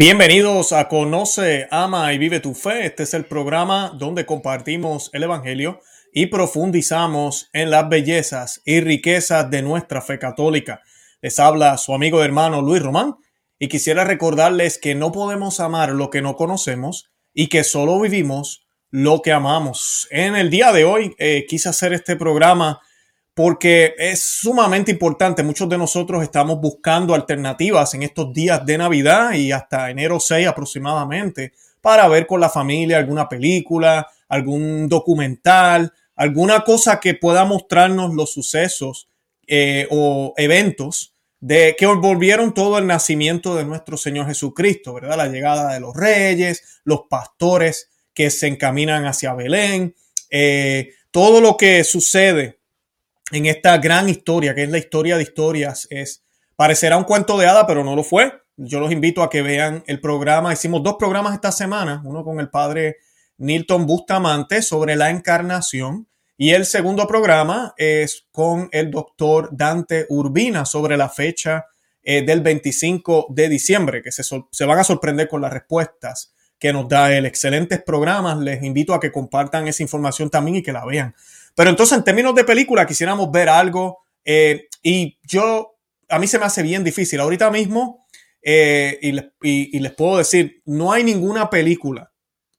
Bienvenidos a Conoce, Ama y Vive tu Fe. Este es el programa donde compartimos el Evangelio y profundizamos en las bellezas y riquezas de nuestra fe católica. Les habla su amigo y hermano Luis Román y quisiera recordarles que no podemos amar lo que no conocemos y que solo vivimos lo que amamos. En el día de hoy eh, quise hacer este programa porque es sumamente importante. Muchos de nosotros estamos buscando alternativas en estos días de Navidad y hasta enero 6 aproximadamente para ver con la familia alguna película, algún documental, alguna cosa que pueda mostrarnos los sucesos eh, o eventos de que envolvieron todo el nacimiento de nuestro Señor Jesucristo, ¿verdad? La llegada de los reyes, los pastores que se encaminan hacia Belén, eh, todo lo que sucede en esta gran historia, que es la historia de historias, es parecerá un cuento de hada, pero no lo fue. Yo los invito a que vean el programa. Hicimos dos programas esta semana, uno con el padre Nilton Bustamante sobre la encarnación y el segundo programa es con el doctor Dante Urbina sobre la fecha eh, del 25 de diciembre, que se, se van a sorprender con las respuestas que nos da el excelentes programas. Les invito a que compartan esa información también y que la vean. Pero entonces, en términos de película, quisiéramos ver algo. Eh, y yo, a mí se me hace bien difícil. Ahorita mismo, eh, y, les puedo decir, no hay ninguna película,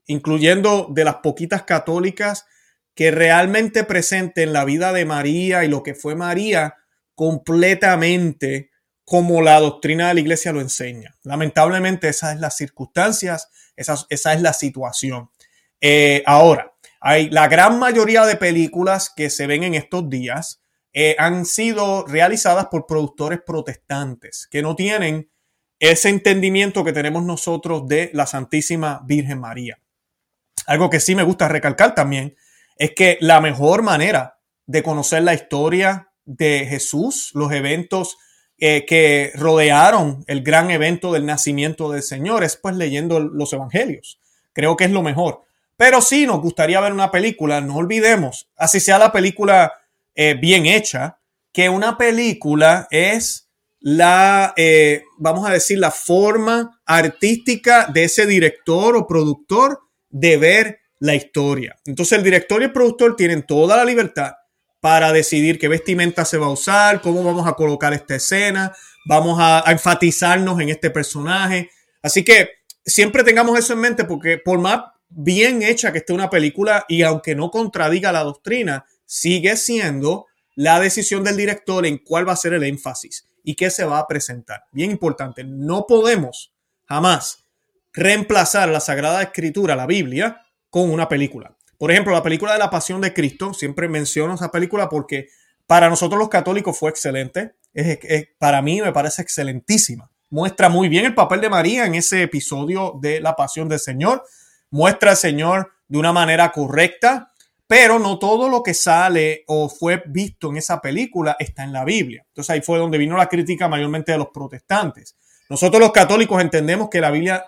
incluyendo de las poquitas católicas, que realmente presenten la vida de María y lo que fue María completamente como la doctrina de la iglesia lo enseña. Lamentablemente, esas es las circunstancias, esa, es la situación. Eh, ahora, hay la gran mayoría de películas que se ven en estos días eh, han sido realizadas por productores protestantes que no tienen ese entendimiento que tenemos nosotros de la Santísima Virgen María. Algo que sí me gusta recalcar también es que la mejor manera de conocer la historia de Jesús, los eventos eh, que rodearon el gran evento del nacimiento del Señor, es pues leyendo los evangelios. Creo que es lo mejor. Pero sí nos gustaría ver una película, no olvidemos, así sea la película eh, bien hecha, que una película es la, eh, vamos a decir, la forma artística de ese director o productor de ver la historia. Entonces el director y el productor tienen toda la libertad para decidir qué vestimenta se va a usar, cómo vamos a colocar esta escena, vamos a, a enfatizarnos en este personaje. Así que siempre tengamos eso en mente porque por más bien hecha que esté una película y aunque no contradiga la doctrina, sigue siendo la decisión del director en cuál va a ser el énfasis y qué se va a presentar. Bien importante, no podemos jamás reemplazar la Sagrada Escritura, la Biblia, con una película. Por ejemplo, la película de la Pasión de Cristo, siempre menciono esa película porque para nosotros los católicos fue excelente. para mí me parece excelentísima. Muestra muy bien el papel de María en ese episodio de la Pasión del Señor muestra al Señor de una manera correcta, pero no todo lo que sale o fue visto en esa película está en la Biblia. Entonces ahí fue donde vino la crítica mayormente de los protestantes. Nosotros los católicos entendemos que la Biblia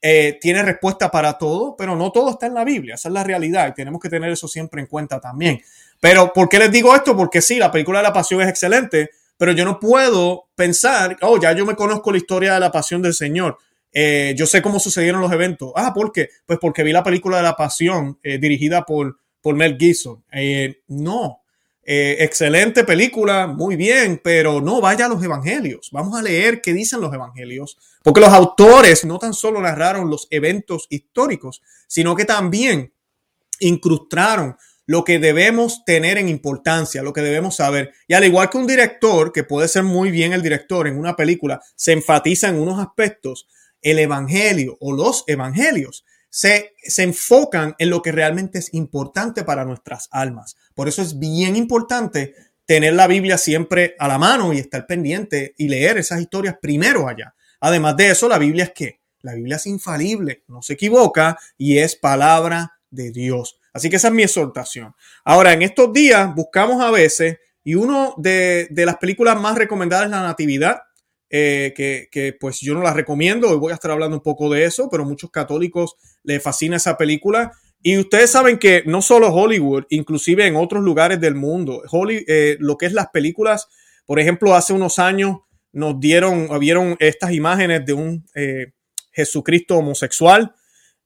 eh, tiene respuesta para todo, pero no todo está en la Biblia. Esa es la realidad y tenemos que tener eso siempre en cuenta también. Pero ¿por qué les digo esto? Porque sí, la película de la pasión es excelente, pero yo no puedo pensar, oh, ya yo me conozco la historia de la pasión del Señor. Eh, yo sé cómo sucedieron los eventos. Ah, ¿por qué? Pues porque vi la película de La Pasión eh, dirigida por, por Mel Gibson. Eh, no. excelente película, muy bien, pero no vaya a los evangelios. Vamos a leer qué dicen los evangelios, porque los autores no tan solo narraron los eventos históricos, sino que también incrustaron lo que debemos tener en importancia, lo que debemos saber. Y al igual que un director, que puede ser muy bien el director en una película, se enfatiza en unos aspectos, el Evangelio o los Evangelios se, se, enfocan en lo que realmente es importante para nuestras almas. Por eso es bien importante tener la Biblia siempre a la mano y estar pendiente y leer esas historias primero allá. Además de eso, la Biblia es que la Biblia es infalible, no se equivoca y es palabra de Dios. Así que esa es mi exhortación. Ahora, en estos días buscamos a veces, y uno de, de las películas más recomendadas es La Natividad, eh, que, pues yo no la recomiendo, hoy voy a estar hablando un poco de eso, pero muchos católicos les fascina esa película. Y ustedes saben que no solo Hollywood, inclusive en otros lugares del mundo, eh, lo que es las películas, por ejemplo, hace unos años nos dieron, vieron estas imágenes de un eh, Jesucristo homosexual.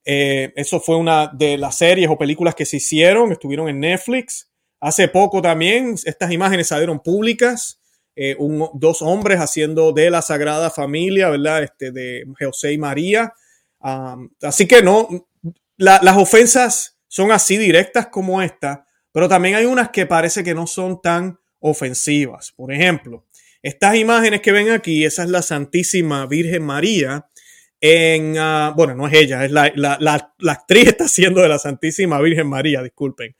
Eso fue una de las series o películas que se hicieron, estuvieron en Netflix. Hace poco también estas imágenes salieron públicas. Eh, dos hombres haciendo de la Sagrada Familia, ¿verdad? Este, de José y María. así que no, las ofensas son así directas como esta, pero también hay unas que parece que no son tan ofensivas. Por ejemplo, estas imágenes que ven aquí, esa es la Santísima Virgen María. En, ah, bueno, no es ella, es la, la, la, la, actriz está haciendo de la Santísima Virgen María, disculpen.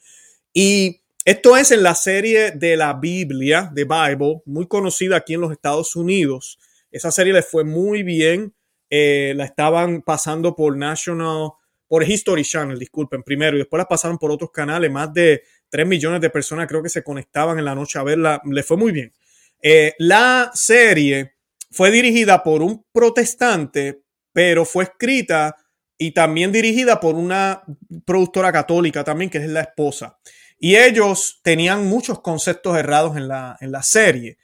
Y esto es en la serie de la Biblia, de Bible, muy conocida aquí en los Estados Unidos. Esa serie le fue muy bien. Eh, la estaban pasando por National, por History Channel, disculpen, primero, y después la pasaron por otros canales. Más de 3 millones de personas creo que se conectaban en la noche a verla. Le fue muy bien. Eh, la serie fue dirigida por un protestante, pero fue escrita y también dirigida por una productora católica también, que es la esposa. Y ellos tenían muchos conceptos errados en la, en la serie.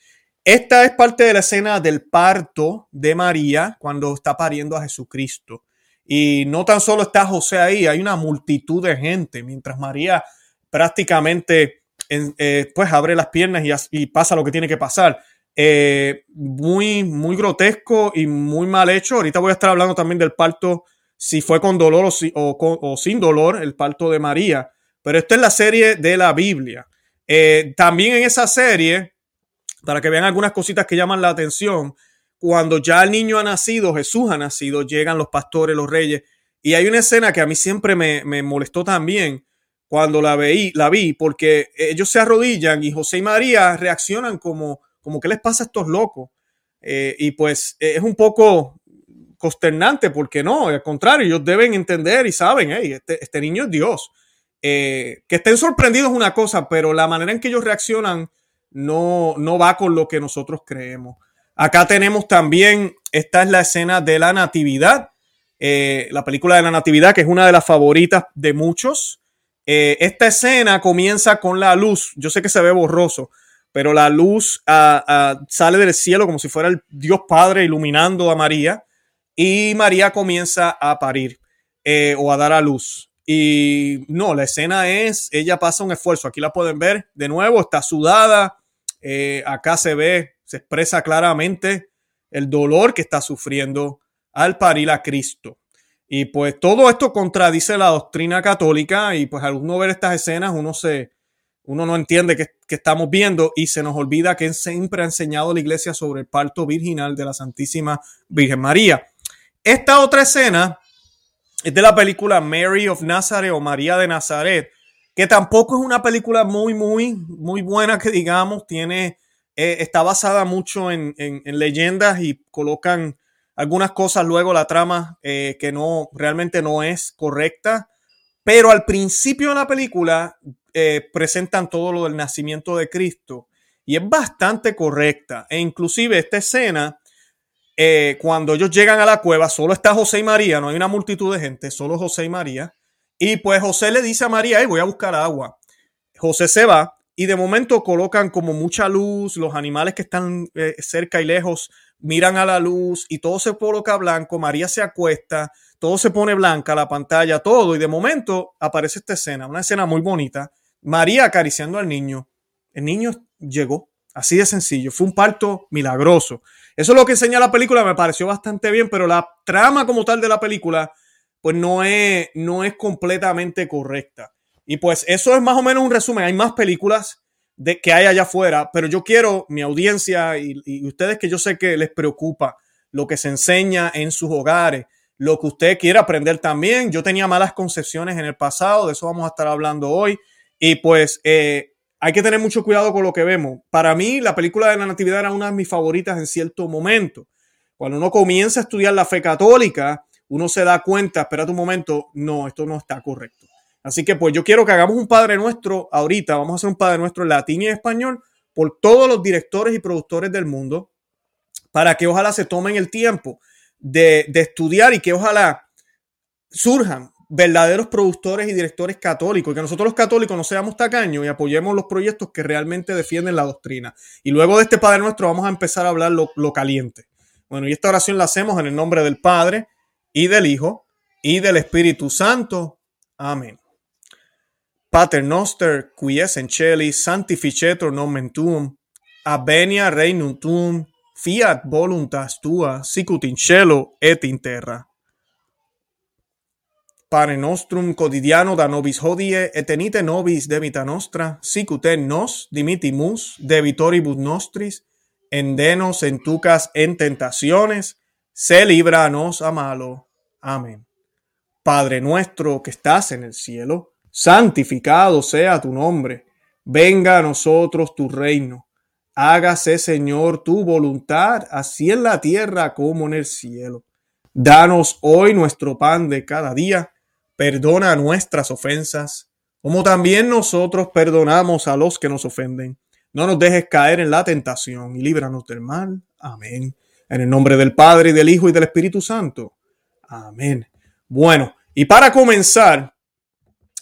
Esta es parte de la escena del parto de María cuando está pariendo a Jesucristo. Y no tan solo está José ahí, hay una multitud de gente, mientras María prácticamente eh, pues abre las piernas y, pasa lo que tiene que pasar. Eh, muy, muy grotesco y muy mal hecho. Ahorita voy a estar hablando también del parto, si fue con dolor o, o sin dolor, el parto de María pero esta es la serie de la Biblia. Eh, también en esa serie, para que vean algunas cositas que llaman la atención, cuando ya el niño ha nacido, Jesús ha nacido, llegan los pastores, los reyes, y hay una escena que a mí siempre me, molestó también cuando la, veí, la vi, porque ellos se arrodillan y José y María reaccionan como, como ¿qué les pasa a estos locos? Eh, y pues es un poco consternante, porque no, al contrario, ellos deben entender y saben, hey, este, este niño es Dios. Eh, que estén sorprendidos es una cosa, pero la manera en que ellos reaccionan no, no va con lo que nosotros creemos. Acá tenemos también, esta es la escena de la Natividad, eh, la película de la Natividad, que es una de las favoritas de muchos. Eh, esta escena comienza con la luz, yo sé que se ve borroso, pero la luz ah, ah, sale del cielo como si fuera el Dios Padre iluminando a María y María comienza a parir o a dar a luz. Y no, la escena es, ella pasa un esfuerzo, aquí la pueden ver de nuevo, está sudada, eh, acá se ve, se expresa claramente el dolor que está sufriendo al parir a Cristo. Y pues todo esto contradice la doctrina católica y pues al uno ver estas escenas uno se, uno no entiende qué, qué estamos viendo y se nos olvida que siempre ha enseñado la iglesia sobre el parto virginal de la Santísima Virgen María. Esta otra escena es de la película Mary of Nazareth o María de Nazaret, que tampoco es una película muy, muy, muy buena que digamos, tiene, eh, está basada mucho en, leyendas y colocan algunas cosas luego la trama eh, que no, realmente no es correcta, pero al principio de la película eh, presentan todo lo del nacimiento de Cristo y es bastante correcta. E inclusive esta escena eh, cuando ellos llegan a la cueva, solo está José y María, no hay una multitud de gente, solo José y María. Y pues José le dice a María, hey, voy a buscar agua. José se va y de momento colocan como mucha luz, los animales que están eh, cerca y lejos miran a la luz y todo se coloca blanco, María se acuesta, todo se pone blanca, la pantalla, todo, y de momento aparece esta escena, una escena muy bonita, María acariciando al niño. El niño llegó, así de sencillo, fue un parto milagroso. Eso es lo que enseña la película, me pareció bastante bien, pero la trama como tal de la película, pues no es, no es completamente correcta. Y pues eso es más o menos un resumen. Hay más películas de, que hay allá afuera, pero yo quiero, mi audiencia y, ustedes que yo sé que les preocupa lo que se enseña en sus hogares, lo que usted quiera aprender también. Yo tenía malas concepciones en el pasado, de eso vamos a estar hablando hoy. Y pues eh, hay que tener mucho cuidado con lo que vemos. Para mí, la película de la Natividad era una de mis favoritas en cierto momento. Cuando uno comienza a estudiar la fe católica, uno se da cuenta, espera un momento, no, esto no está correcto. Así que pues yo quiero que hagamos un Padre Nuestro ahorita, vamos a hacer un Padre Nuestro en latín y español por todos los directores y productores del mundo, para que ojalá se tomen el tiempo de, de estudiar y que ojalá surjan verdaderos productores y directores católicos, que nosotros los católicos no seamos tacaños y apoyemos los proyectos que realmente defienden la doctrina. Y luego de este Padre Nuestro vamos a empezar a hablar lo, caliente. Bueno, y esta oración la hacemos en el nombre del Padre y del Hijo, y del Espíritu Santo. Amén. Pater noster, qui es en celi, sanctificetur nomen tuum, abenia regnum tuum, fiat voluntas tua, sicut in cielo et in terra. Pane nostrum quotidiano da nobis hodie, et tenite nobis debita nostra, sicut en nos dimitimus debitoribus nostris, endenos en tucas en tentaciones, se líbranos a malo. Amén. Padre nuestro que estás en el cielo, santificado sea tu nombre, venga a nosotros tu reino, hágase Señor tu voluntad, así en la tierra como en el cielo. Danos hoy nuestro pan de cada día, perdona nuestras ofensas, como también nosotros perdonamos a los que nos ofenden. No nos dejes caer en la tentación y líbranos del mal. Amén. En el nombre del Padre, y del Hijo, y del Espíritu Santo. Amén. Bueno, y para comenzar,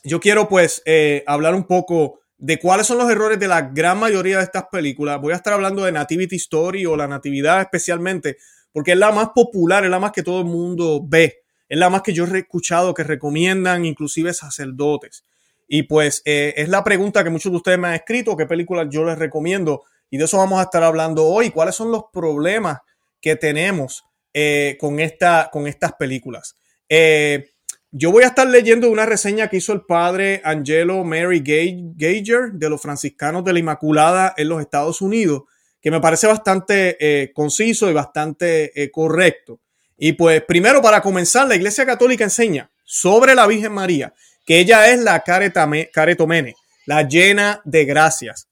yo quiero pues eh, hablar un poco de cuáles son los errores de la gran mayoría de estas películas. Voy a estar hablando de Nativity Story o la Natividad especialmente, porque es la más popular, es la más que todo el mundo ve, es la más que yo he escuchado que recomiendan inclusive sacerdotes. Y pues eh, es la pregunta que muchos de ustedes me han escrito, qué películas yo les recomiendo. Y de eso vamos a estar hablando hoy, cuáles son los problemas que tenemos eh, con, esta, con estas películas. Eh, yo voy a estar leyendo una reseña que hizo el padre Angelo Mary Gager de los franciscanos de la Inmaculada en los Estados Unidos, que me parece bastante conciso y bastante correcto. Y pues primero para comenzar, la Iglesia Católica enseña sobre la Virgen María, que ella es la caretomene, la llena de gracias.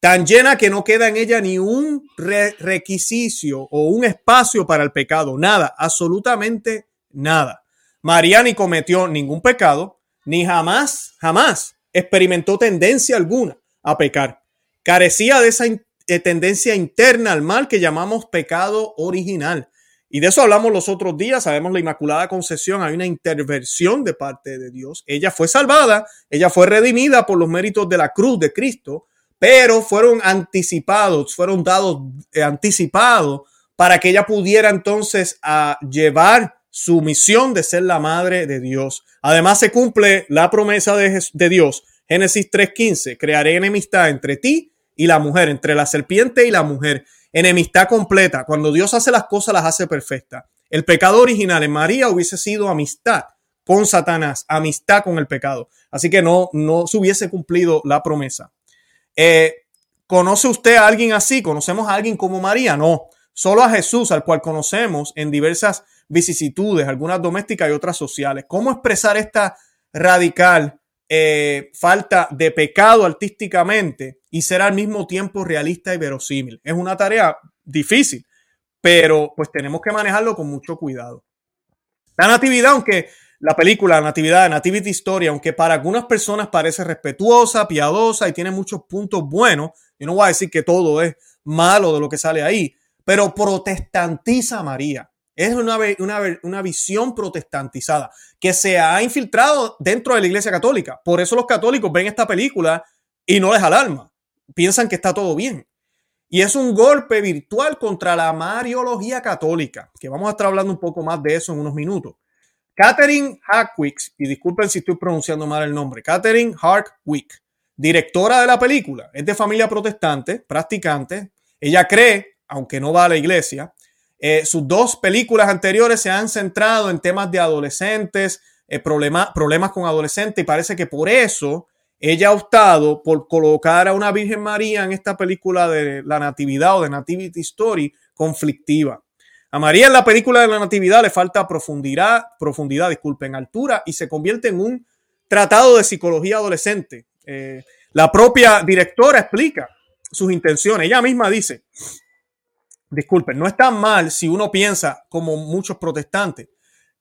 Tan llena que no queda en ella ni un requisito o un espacio para el pecado, nada, absolutamente nada. María ni cometió ningún pecado, ni jamás, jamás experimentó tendencia alguna a pecar. Carecía de esa eh, tendencia interna al mal que llamamos pecado original. Y de eso hablamos los otros días. Sabemos la Inmaculada Concepción, hay una intervención de parte de Dios. Ella fue salvada, ella fue redimida por los méritos de la cruz de Cristo, pero fueron anticipados, fueron dados eh, anticipados para que ella pudiera entonces ah, llevar su misión de ser la madre de Dios. Además se cumple la promesa de, de Dios. Génesis 3.15, crearé enemistad entre ti y la mujer, entre la serpiente y la mujer. Enemistad completa. Cuando Dios hace las cosas, las hace perfectas. El pecado original en María hubiese sido amistad con Satanás, amistad con el pecado. Así que no, no se hubiese cumplido la promesa. Eh, ¿Conoce usted a alguien así? ¿Conocemos a alguien como María? No. Solo a Jesús, al cual conocemos en diversas vicisitudes, algunas domésticas y otras sociales. ¿Cómo expresar esta radical eh, falta de pecado artísticamente y ser al mismo tiempo realista y verosímil? Es una tarea difícil, pero pues tenemos que manejarlo con mucho cuidado. La natividad, aunque la película Natividad, Nativity Story, aunque para algunas personas parece respetuosa, piadosa y tiene muchos puntos buenos, yo no voy a decir que todo es malo de lo que sale ahí, pero protestantiza a María. Es una, una, visión protestantizada que se ha infiltrado dentro de la Iglesia Católica. Por eso los católicos ven esta película y no les alarma. Piensan que está todo bien. Y es un golpe virtual contra la Mariología católica, que vamos a estar hablando un poco más de eso en unos minutos. Catherine Hackwick, y disculpen si estoy pronunciando mal el nombre, Catherine Harkwick, directora de la película, es de familia protestante, practicante. Ella cree, aunque no va a la iglesia, eh, sus dos películas anteriores se han centrado en temas de adolescentes, eh, problemas con adolescentes, y parece que por eso ella ha optado por colocar a una Virgen María en esta película de la Natividad o de Nativity Story conflictiva. A María en la película de la Natividad le falta profundidad, profundidad, disculpen, altura y se convierte en un tratado de psicología adolescente. Eh, la propia directora explica sus intenciones. Ella misma dice, disculpen, no es tan mal si uno piensa, como muchos protestantes,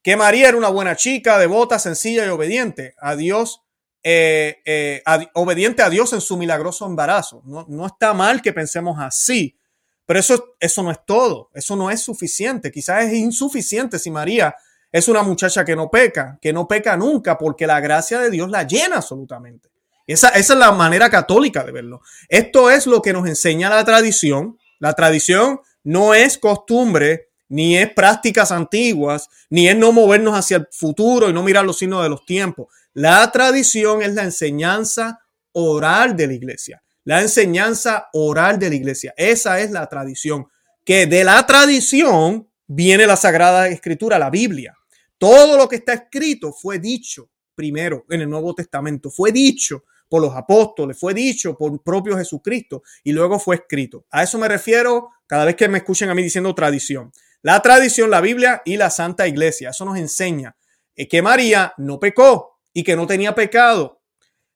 que María era una buena chica, devota, sencilla y obediente a Dios, eh, eh, obediente a Dios en su milagroso embarazo. No, no, está mal que pensemos así, pero eso, eso no es todo, eso no es suficiente. Quizás es insuficiente si María es una muchacha que no peca, que no peca nunca, porque la gracia de Dios la llena absolutamente. Esa, esa es la manera católica de verlo. Esto es lo que nos enseña la tradición. La tradición no es costumbre ni es prácticas antiguas, ni es no movernos hacia el futuro y no mirar los signos de los tiempos. La tradición es la enseñanza oral de la iglesia. La enseñanza oral de la iglesia. Esa es la tradición. Que de la tradición viene la Sagrada Escritura, la Biblia. Todo lo que está escrito fue dicho primero en el Nuevo Testamento, fue dicho por los apóstoles, fue dicho por propio Jesucristo y luego fue escrito. A eso me refiero cada vez que me escuchen a mí diciendo tradición. La tradición, la Biblia y la Santa Iglesia. Eso nos enseña eh, que María no pecó y que no tenía pecado.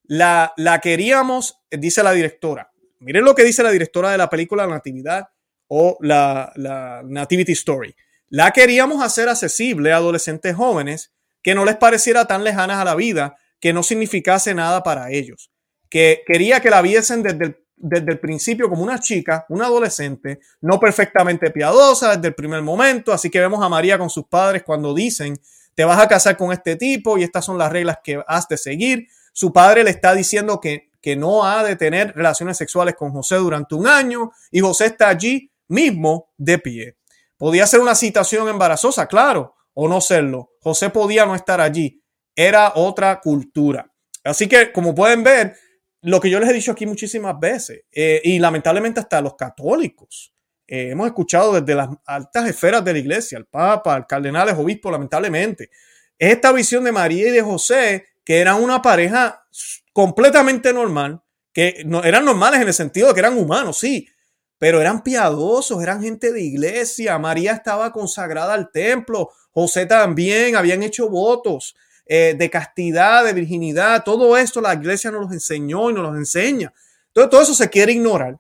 La, la queríamos, dice la directora. Miren lo que dice la directora de la película Natividad o la, la Nativity Story. La queríamos hacer accesible a adolescentes jóvenes que no les pareciera tan lejanas a la vida, que no significase nada para ellos, que quería que la viesen desde el, desde el principio como una chica, una adolescente, no perfectamente piadosa desde el primer momento, así que vemos a María con sus padres cuando dicen, te vas a casar con este tipo y estas son las reglas que has de seguir. Su padre le está diciendo que, que no ha de tener relaciones sexuales con José durante un año y José está allí mismo de pie. Podía ser una situación embarazosa, claro, o no serlo. José podía no estar allí. Era otra cultura. Así que, como pueden ver, lo que yo les he dicho aquí muchísimas veces, eh, y lamentablemente hasta los católicos, eh, hemos escuchado desde las altas esferas de la iglesia, el Papa, el cardenal, el obispo, lamentablemente, es esta visión de María y de José, que eran una pareja completamente normal, que no, eran normales en el sentido de que eran humanos, sí, pero eran piadosos, eran gente de iglesia. María estaba consagrada al templo, José también, habían hecho votos eh, de castidad, de virginidad. Todo esto la iglesia nos los enseñó y nos los enseña. Entonces, todo eso se quiere ignorar.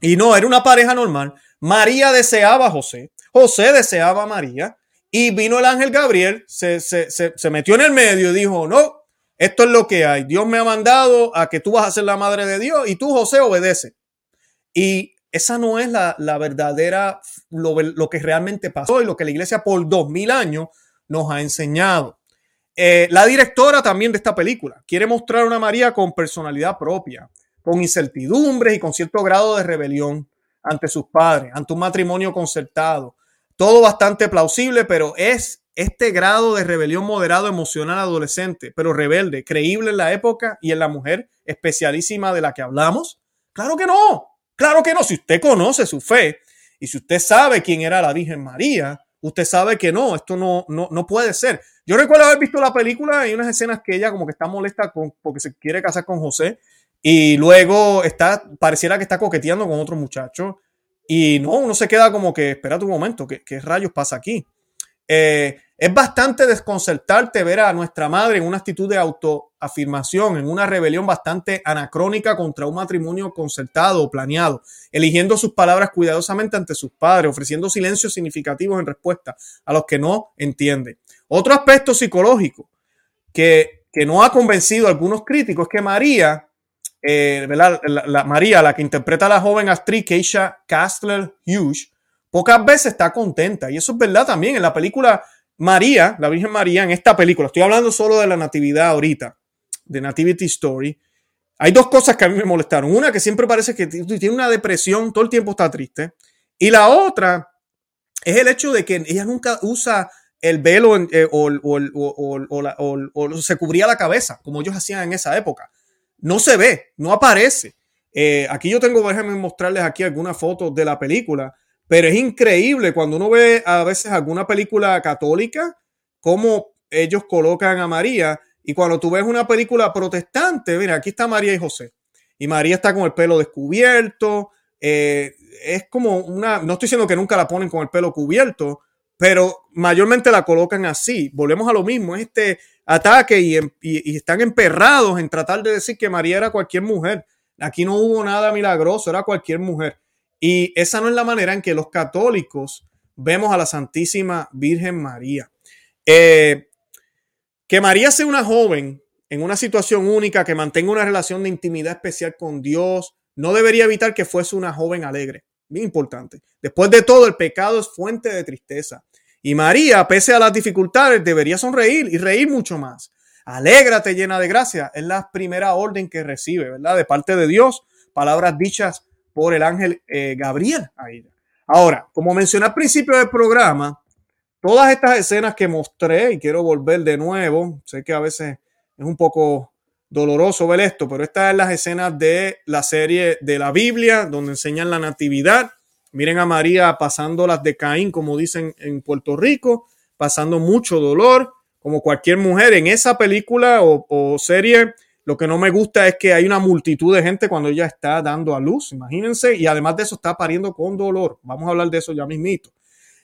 Y no, era una pareja normal. María deseaba a José, José deseaba a María. Y vino el ángel Gabriel, se, se, se, se metió en el medio y dijo, no, esto es lo que hay. Dios me ha mandado a que tú vas a ser la madre de Dios y tú, José, obedece. Y esa no es la, verdadera, lo, que realmente pasó y lo que la iglesia por dos mil años nos ha enseñado. Eh, la directora también de esta película quiere mostrar una María con personalidad propia, con incertidumbres y con cierto grado de rebelión ante sus padres, ante un matrimonio concertado. Todo bastante plausible, pero es este grado de rebelión moderado emocional adolescente, pero rebelde, creíble en la época y en la mujer especialísima de la que hablamos. Claro que no. Claro que no, si usted conoce su fe y si usted sabe quién era la Virgen María, usted sabe que no, esto no, no, no puede ser. Yo recuerdo haber visto la película y unas escenas que ella como que está molesta con, porque se quiere casar con José y luego está, pareciera que está coqueteando con otro muchacho y no, uno se queda como que, espera un momento, ¿qué, qué rayos pasa aquí? Eh, es bastante desconcertarte ver a nuestra madre en una actitud de autoafirmación, en una rebelión bastante anacrónica contra un matrimonio concertado o planeado, eligiendo sus palabras cuidadosamente ante sus padres, ofreciendo silencios significativos en respuesta a los que no entiende. Otro aspecto psicológico que, que no ha convencido a algunos críticos es que María, eh, La, María, la que interpreta a la joven actriz Keisha Castler Hughes, pocas veces está contenta. Y eso es verdad también. En la película María, la Virgen María, en esta película, estoy hablando solo de la natividad ahorita, de Nativity Story. Hay dos cosas que a mí me molestaron. Una que siempre parece que tiene una depresión, todo el tiempo está triste. Y la otra es el hecho de que ella nunca usa el velo eh, o, o, se cubría la cabeza, como ellos hacían en esa época. No se ve, no aparece. Eh, aquí yo tengo, déjenme mostrarles aquí algunas fotos de la película pero es increíble cuando uno ve a veces alguna película católica, cómo ellos colocan a María. Y cuando tú ves una película protestante, mira, aquí está María y José. Y María está con el pelo descubierto. Eh, es como una, no estoy diciendo que nunca la ponen con el pelo cubierto, pero mayormente la colocan así. Volvemos a lo mismo, es este ataque y, y, están emperrados en tratar de decir que María era cualquier mujer. Aquí no hubo nada milagroso, era cualquier mujer. Y esa no es la manera en que los católicos vemos a la Santísima Virgen María. Eh, que María sea una joven en una situación única, que mantenga una relación de intimidad especial con Dios, no debería evitar que fuese una joven alegre. Bien importante. Después de todo, el pecado es fuente de tristeza. Y María, pese a las dificultades, debería sonreír y reír mucho más. Alégrate llena de gracia. Es la primera orden que recibe, ¿verdad? De parte de Dios. Palabras dichas por el ángel eh, Gabriel a. Ahora, como mencioné al principio del programa, todas estas escenas que mostré, y quiero volver de nuevo, sé que a veces es un poco doloroso ver esto, pero estas son las escenas de la serie de la Biblia, donde enseñan la natividad. Miren a María pasando las de Caín, como dicen en Puerto Rico, pasando mucho dolor, como cualquier mujer. En esa película o, o serie, lo que no me gusta es que hay una multitud de gente cuando ella está dando a luz, imagínense, y además de eso está pariendo con dolor. Vamos a hablar de eso ya mismito.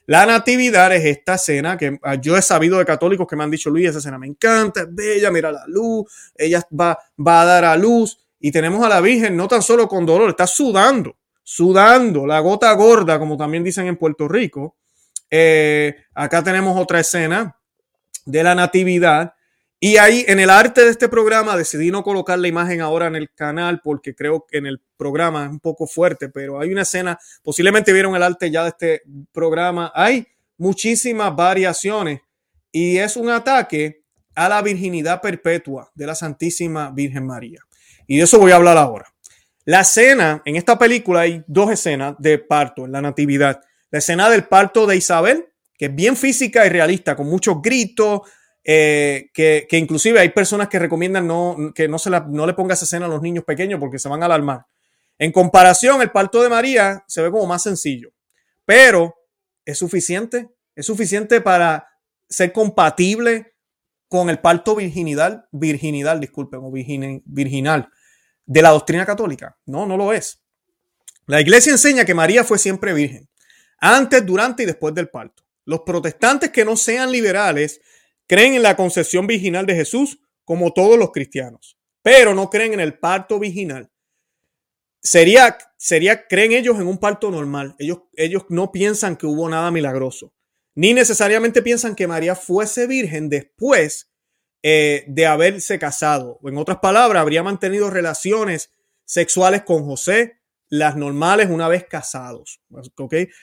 La natividad es esta escena que ah, yo he sabido de católicos que me han dicho, Luis, esa escena me encanta, es bella, mira la luz, ella va, va a dar a luz. Y tenemos a la Virgen no tan solo con dolor, está sudando, sudando, la gota gorda, como también dicen en Puerto Rico. Eh, acá tenemos otra escena de la natividad y ahí en el arte de este programa decidí no colocar la imagen ahora en el canal porque creo que en el programa es un poco fuerte, pero hay una escena, posiblemente vieron el arte ya de este programa, hay muchísimas variaciones y es un ataque a la virginidad perpetua de la Santísima Virgen María. Y de eso voy a hablar ahora. La escena, en esta película hay dos escenas de parto en la Natividad. La escena del parto de Isabel, que es bien física y realista, con muchos gritos, eh, que, inclusive hay personas que recomiendan no, que no, se la, no le pongas escena a los niños pequeños porque se van a alarmar. En comparación, el parto de María se ve como más sencillo, pero es suficiente, es suficiente para ser compatible con el parto virginidad, virginidad, disculpen, o virginal de la doctrina católica. No, no lo es. La iglesia enseña que María fue siempre virgen, antes, durante y después del parto. Los protestantes que no sean liberales Creen en la concepción virginal de Jesús como todos los cristianos, pero no creen en el parto virginal. Sería, sería, creen ellos en un parto normal. Ellos, ellos no piensan que hubo nada milagroso, ni necesariamente piensan que María fuese virgen después eh, de haberse casado. En otras palabras, habría mantenido relaciones sexuales con José las normales una vez casados.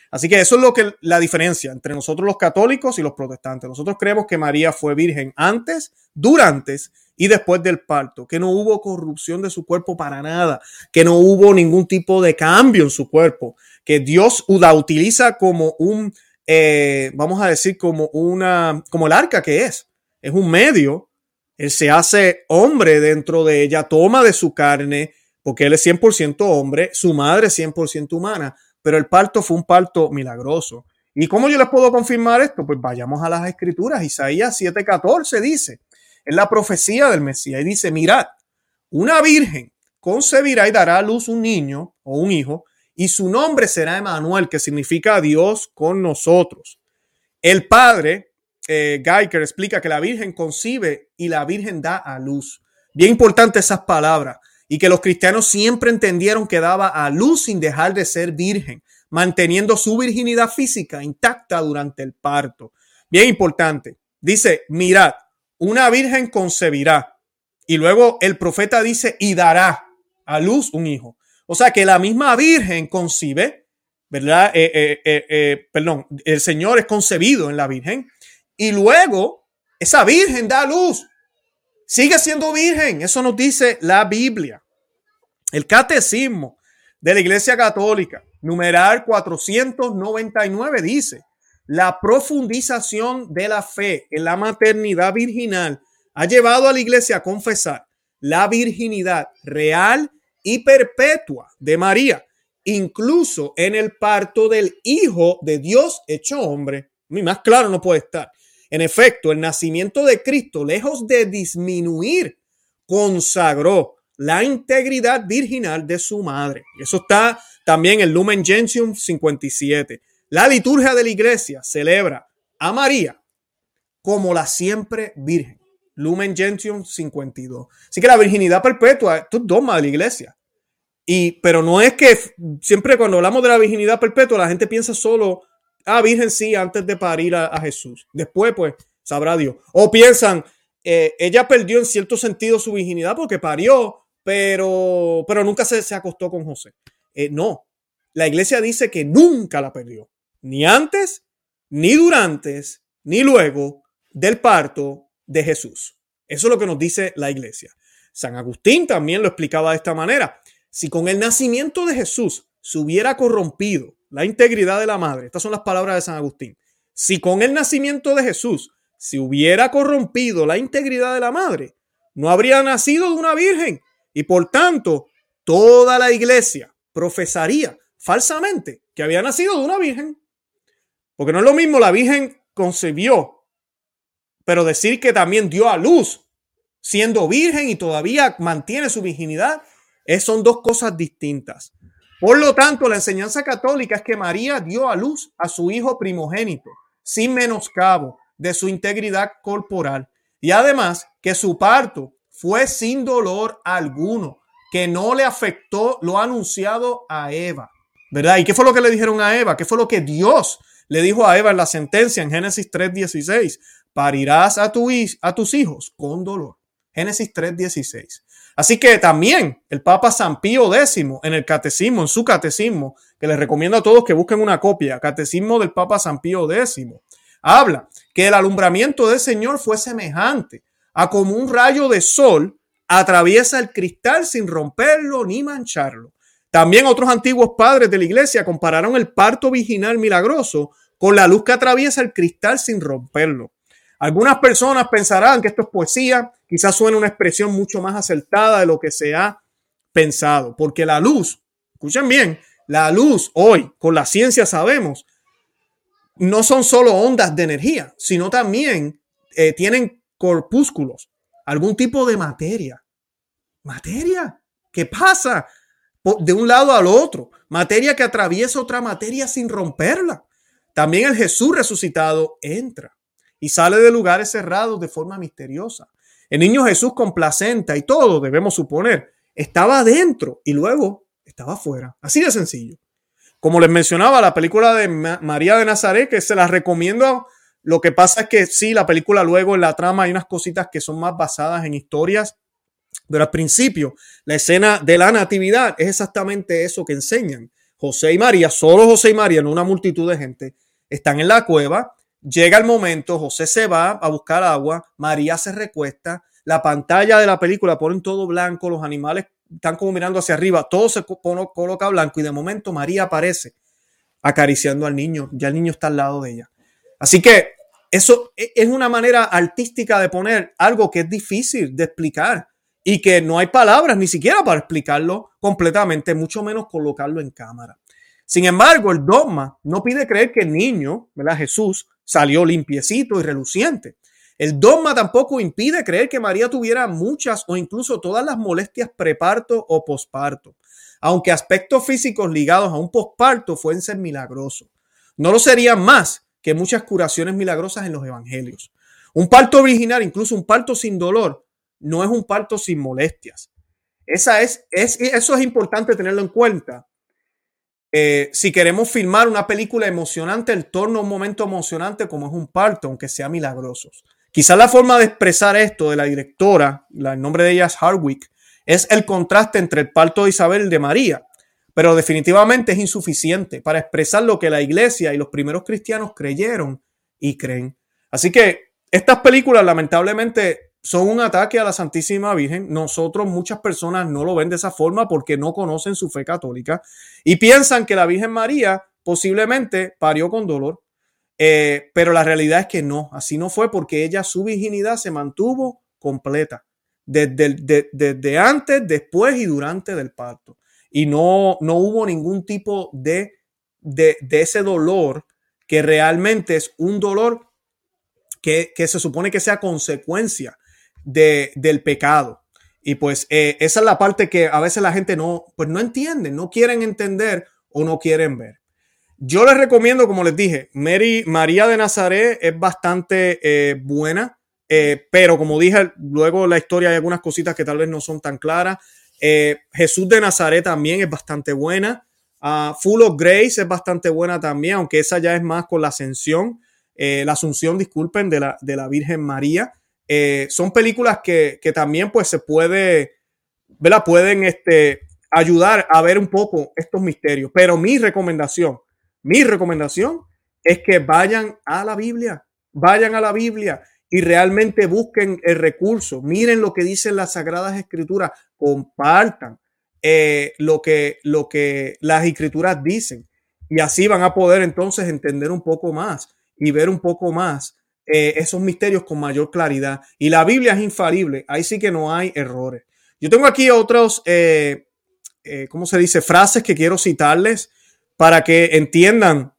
Así que eso es lo que la diferencia entre nosotros los católicos y los protestantes. Nosotros creemos que María fue virgen antes, durante y después del parto, que no hubo corrupción de su cuerpo para nada, que no hubo ningún tipo de cambio en su cuerpo, que Dios la utiliza como un, eh, vamos a decir, como una, como el arca que es. Es un medio. Él se hace hombre dentro de ella, toma de su carne, porque él es 100% hombre, su madre es 100% humana, pero el parto fue un parto milagroso. ¿Y cómo yo les puedo confirmar esto? Pues vayamos a las escrituras. Isaías 7:14 dice, es la profecía del Mesías y dice, mirad, una virgen concebirá y dará a luz un niño o un hijo, y su nombre será Emanuel, que significa Dios con nosotros. El padre, eh, explica que la virgen concibe y la virgen da a luz. Bien importante esas palabras y que los cristianos siempre entendieron que daba a luz sin dejar de ser virgen, manteniendo su virginidad física intacta durante el parto. Bien importante. Dice, mirad, una virgen concebirá. Y luego el profeta dice, y dará a luz un hijo. O sea que la misma virgen concibe, ¿verdad? Eh, eh, eh, perdón, el Señor es concebido en la virgen. Y luego esa virgen da a luz Sigue siendo virgen. Eso nos dice la Biblia. El catecismo de la Iglesia Católica, numeral 499, dice, la profundización de la fe en la maternidad virginal ha llevado a la Iglesia a confesar la virginidad real y perpetua de María, incluso en el parto del Hijo de Dios hecho hombre. Más claro no puede estar. En efecto, el nacimiento de Cristo, lejos de disminuir, consagró la integridad virginal de su madre. Eso está también en Lumen Gentium 57. La liturgia de la iglesia celebra a María como la siempre virgen. Lumen Gentium 52. Así que la virginidad perpetua, esto es dogma de la iglesia. Y, pero no es que siempre cuando hablamos de la virginidad perpetua, la gente piensa solo Ah, virgen sí, antes de parir a, Jesús. Después, pues, sabrá Dios. O piensan, eh, ella perdió en cierto sentido su virginidad porque parió, pero, pero nunca se, se acostó con José. Eh, no, la iglesia dice que nunca la perdió. Ni antes, ni durante, ni luego del parto de Jesús. Eso es lo que nos dice la iglesia. San Agustín también lo explicaba de esta manera. Si con el nacimiento de Jesús se hubiera corrompido la integridad de la madre, estas son las palabras de San Agustín, si con el nacimiento de Jesús se hubiera corrompido la integridad de la madre, no habría nacido de una virgen y por tanto toda la iglesia profesaría falsamente que había nacido de una virgen. Porque no es lo mismo la virgen concebió, pero decir que también dio a luz siendo virgen y todavía mantiene su virginidad, es, son dos cosas distintas. Por lo tanto, la enseñanza católica es que María dio a luz a su hijo primogénito, sin menoscabo de su integridad corporal. Y además que su parto fue sin dolor alguno, que no le afectó lo anunciado a Eva. ¿Verdad? ¿Y qué fue lo que le dijeron a Eva? ¿Qué fue lo que Dios le dijo a Eva en la sentencia en Génesis 3:16? Parirás a, tu, a tus hijos con dolor. Génesis 3:16. Así que también el Papa San Pío X en el catecismo, en su catecismo, que les recomiendo a todos que busquen una copia, catecismo del Papa San Pío X, habla que el alumbramiento del Señor fue semejante a como un rayo de sol atraviesa el cristal sin romperlo ni mancharlo. También otros antiguos padres de la iglesia compararon el parto virginal milagroso con la luz que atraviesa el cristal sin romperlo. Algunas personas pensarán que esto es poesía, quizás suene una expresión mucho más acertada de lo que se ha pensado, porque la luz, escuchen bien, la luz hoy, con la ciencia sabemos, no son solo ondas de energía, sino también eh, tienen corpúsculos, algún tipo de materia. Materia, ¿qué pasa? De un lado al otro, materia que atraviesa otra materia sin romperla. También el Jesús resucitado entra y sale de lugares cerrados de forma misteriosa. El niño Jesús con placenta y todo, debemos suponer, estaba adentro y luego estaba afuera. Así de sencillo. Como les mencionaba, la película de María de Nazaret, que se la recomiendo. Lo que pasa es que sí, la película luego en la trama hay unas cositas que son más basadas en historias, pero al principio la escena de la natividad es exactamente eso que enseñan. José y María, solo José y María, no una multitud de gente, están en la cueva Llega el momento, José se va a buscar agua, María se recuesta, la pantalla de la película ponen todo blanco, los animales están como mirando hacia arriba, todo se coloca blanco y de momento María aparece acariciando al niño, ya el niño está al lado de ella. Así que eso e, es una manera artística de poner algo que es difícil de explicar y que no hay palabras ni siquiera para explicarlo completamente, mucho menos colocarlo en cámara. Sin embargo, el dogma no pide creer que el niño, ¿verdad? Jesús, salió limpiecito y reluciente. El dogma tampoco impide creer que María tuviera muchas o incluso todas las molestias preparto o posparto, aunque aspectos físicos ligados a un posparto fuesen milagrosos. No lo serían más que muchas curaciones milagrosas en los evangelios. Un parto original, incluso un parto sin dolor, no es un parto sin molestias. Esa es, es, eso es importante tenerlo en cuenta eh, si queremos filmar una película emocionante, el torno a un momento emocionante como es un parto, aunque sea milagroso. Quizás la forma de expresar esto de la directora, el nombre de ella es Hardwick, es el contraste entre el parto de Isabel y de María, pero definitivamente es insuficiente para expresar lo que la iglesia y los primeros cristianos creyeron y creen. Así que estas películas lamentablemente son un ataque a la Santísima Virgen. Nosotros, muchas personas no lo ven de esa forma porque no conocen su fe católica y piensan que la Virgen María posiblemente parió con dolor. Eh, pero la realidad es que no, así no fue porque ella, su virginidad se mantuvo completa desde, antes, después y durante del parto. Y no, no hubo ningún tipo de, de, de ese dolor que realmente es un dolor que, que, se supone que sea consecuencia del pecado. Y pues eh, esa es la parte que a veces la gente no, pues no entiende, no quieren entender o no quieren ver. Yo les recomiendo, como les dije, Mary, María de Nazaret es bastante eh, buena, eh, pero como dije, luego la historia hay algunas cositas que tal vez no son tan claras. Jesús de Nazaret también es bastante buena. Uh, Full of Grace es bastante buena también, aunque esa ya es más con la ascensión, la asunción, disculpen, de la, de la Virgen María. Eh, son películas que, también pues se puede. Pueden este, ayudar a ver un poco estos misterios. Pero mi recomendación, mi recomendación es que vayan a la Biblia, vayan a la Biblia y realmente busquen el recurso. Miren lo que dicen las Sagradas Escrituras, compartan eh, lo, que, lo que las Escrituras dicen Y así van a poder entonces entender un poco más y ver un poco más eh, esos misterios con mayor claridad. Y la Biblia es infalible, ahí sí que no hay errores. Yo tengo aquí otros, eh, eh, ¿cómo se dice? Frases que quiero citarles para que entiendan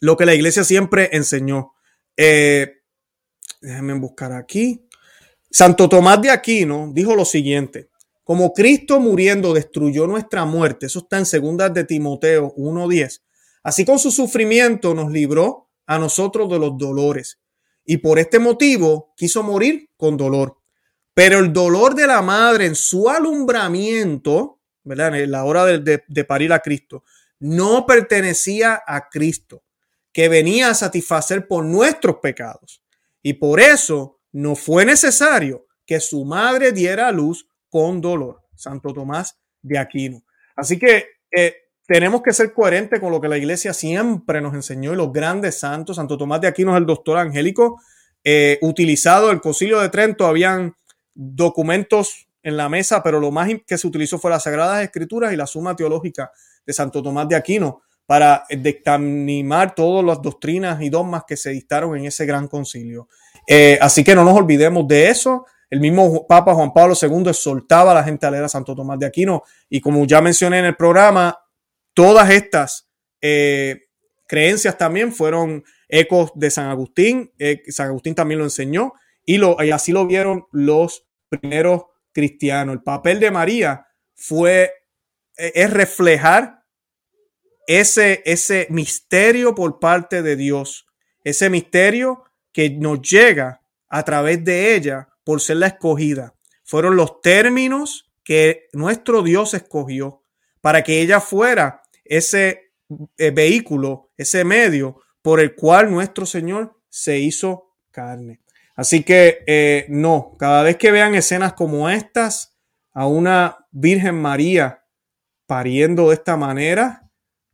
lo que la iglesia siempre enseñó. déjenme buscar aquí. Santo Tomás de Aquino dijo lo siguiente. Como Cristo muriendo destruyó nuestra muerte, eso está en segunda de Timoteo 1.10, así con su sufrimiento nos libró a nosotros de los dolores. Y por este motivo quiso morir con dolor. Pero el dolor de la madre en su alumbramiento, ¿verdad? En la hora de, parir a Cristo, no pertenecía a Cristo, que venía a satisfacer por nuestros pecados. Y por eso no fue necesario que su madre diera a luz con dolor. Santo Tomás de Aquino. Así que eh, tenemos que ser coherentes con lo que la iglesia siempre nos enseñó y los grandes santos. Santo Tomás de Aquino es el doctor angélico. Eh, utilizado el concilio de Trento, habían documentos en la mesa, pero lo más que se utilizó fue las Sagradas Escrituras y la Suma Teológica de Santo Tomás de Aquino para dictaminar todas las doctrinas y dogmas que se dictaron en ese gran concilio. Eh, así que no nos olvidemos de eso. El mismo Papa Juan Pablo II exhortaba a la gente a leer a Santo Tomás de Aquino. Y como ya mencioné en el programa, todas estas eh, creencias también fueron ecos de San Agustín. Eh, San Agustín también lo enseñó y, lo, y así lo vieron los primeros cristianos. El papel de María fue, eh, es reflejar ese, ese misterio por parte de Dios, ese misterio que nos llega a través de ella por ser la escogida. Fueron los términos que nuestro Dios escogió para que ella fuera ese eh, vehículo, ese medio por el cual nuestro Señor se hizo carne. Así que eh, no, cada vez que vean escenas como estas, a una Virgen María pariendo de esta manera,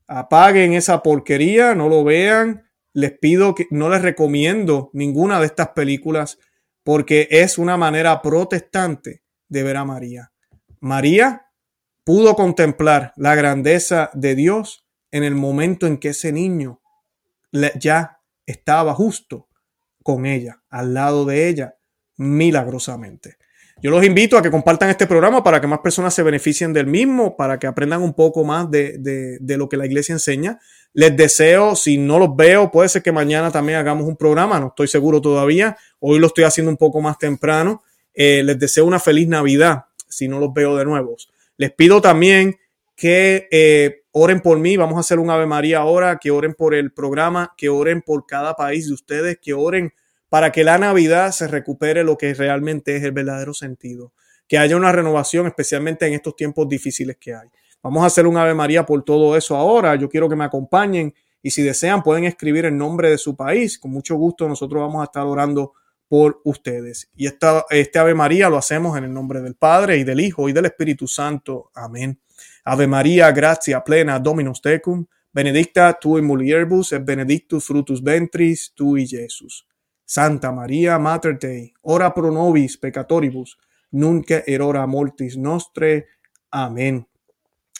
apaguen esa porquería, no lo vean. Les pido que no les recomiendo ninguna de estas películas porque es una manera protestante de ver a María. María pudo contemplar la grandeza de Dios en el momento en que ese niño ya estaba justo con ella, al lado de ella, milagrosamente. Yo los invito a que compartan este programa para que más personas se beneficien del mismo, para que aprendan un poco más de, de, lo que la iglesia enseña. Les deseo, si no los veo, puede ser que mañana también hagamos un programa, no estoy seguro todavía. Hoy lo estoy haciendo un poco más temprano. Eh, les deseo una feliz Navidad, si no los veo de nuevo. Les pido también que eh, oren por mí. Vamos a hacer un Ave María ahora, que oren por el programa, que oren por cada país de ustedes, que oren para que la Navidad se recupere lo que realmente es el verdadero sentido, que haya una renovación, especialmente en estos tiempos difíciles que hay. Vamos a hacer un Ave María por todo eso ahora. Yo quiero que me acompañen y si desean pueden escribir el nombre de su país. Con mucho gusto nosotros vamos a estar orando por ustedes. Y esta, este Ave María lo hacemos en el nombre del Padre y del Hijo y del Espíritu Santo. Amén. Ave María, gracia plena, Dominus tecum, benedicta tu in mulieribus et benedictus frutus ventris tui, Jesús. Santa María, Mater Dei, ora pro nobis peccatoribus, nunca erora mortis nostre. Amén.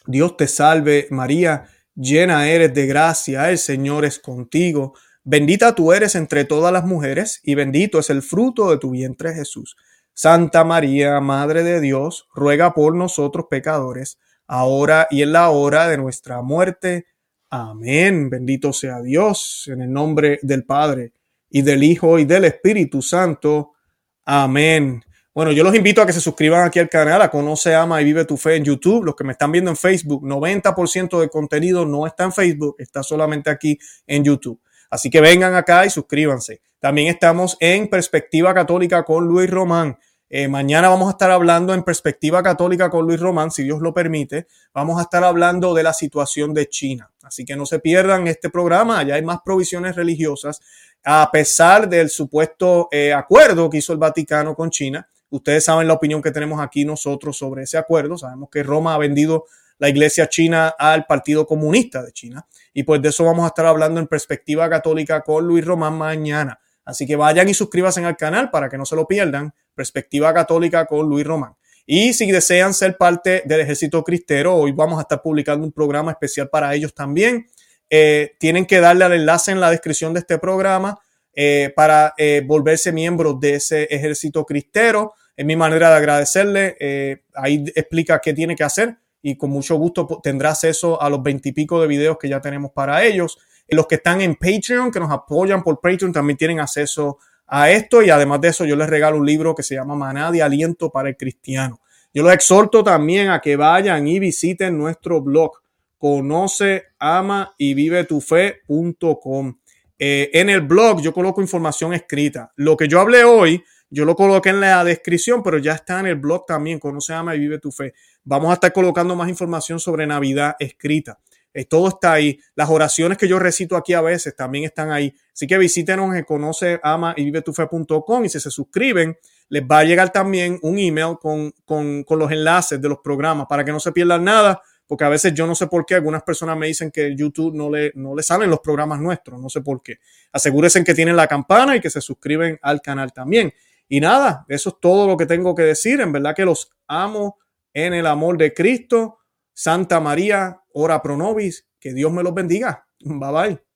Dios te salve, María, llena eres de gracia, el Señor es contigo. Bendita tú eres entre todas las mujeres, y bendito es el fruto de tu vientre Jesús. Santa María, Madre de Dios, ruega por nosotros pecadores, ahora y en la hora de nuestra muerte. Amén. Bendito sea Dios, en el nombre del Padre y del Hijo y del Espíritu Santo. Amén. Bueno, yo los invito a que se suscriban aquí al canal, a Conoce, Ama y Vive tu Fe en YouTube. Los que me están viendo en Facebook, 90% del contenido no está en Facebook, está solamente aquí en YouTube. Así que vengan acá y suscríbanse. También estamos en Perspectiva Católica con Luis Román. Eh, mañana vamos a estar hablando en Perspectiva Católica con Luis Román, si Dios lo permite. Vamos a estar hablando de la situación de China. Así que no se pierdan este programa. Ya hay más provisiones religiosas a pesar del supuesto eh, acuerdo que hizo el Vaticano con China. Ustedes saben la opinión que tenemos aquí nosotros sobre ese acuerdo. Sabemos que Roma ha vendido la iglesia china al Partido Comunista de China. Y pues de eso vamos a estar hablando en perspectiva católica con Luis Román mañana. Así que vayan y suscríbanse al canal para que no se lo pierdan. Perspectiva católica con Luis Román. Y si desean ser parte del ejército cristero, hoy vamos a estar publicando un programa especial para ellos también. eh, tienen que darle al enlace en la descripción de este programa eh, para eh, volverse miembros de ese ejército cristero. Es mi manera de agradecerle. ahí explica qué tiene que hacer y con mucho gusto tendrá acceso a los veintipico de videos que ya tenemos para ellos. Los que están en Patreon, que nos apoyan por Patreon, también tienen acceso a esto y además de eso yo les regalo un libro que se llama Maná de Aliento para el Cristiano. Yo los exhorto también a que vayan y visiten nuestro blog conoce, ama y vive tu fe.com. Eh, en el blog yo coloco información escrita. Lo que yo hablé hoy, yo lo coloqué en la descripción, pero ya está en el blog también, conoce, ama y vive tu fe. Vamos a estar colocando más información sobre Navidad escrita. Eh, todo está ahí. Las oraciones que yo recito aquí a veces también están ahí. Así que visítenos en conoce, ama y vive tu fe.com y si se suscriben, les va a llegar también un email con, con, con los enlaces de los programas para que no se pierdan nada porque a veces yo no sé por qué algunas personas me dicen que YouTube no le, no le salen los programas nuestros, no sé por qué. Asegúrense que tienen la campana y que se suscriben al canal también. Y nada, eso es todo lo que tengo que decir. En verdad que los amo en el amor de Cristo. Santa María, ora pro nobis. Que Dios me los bendiga. Bye bye.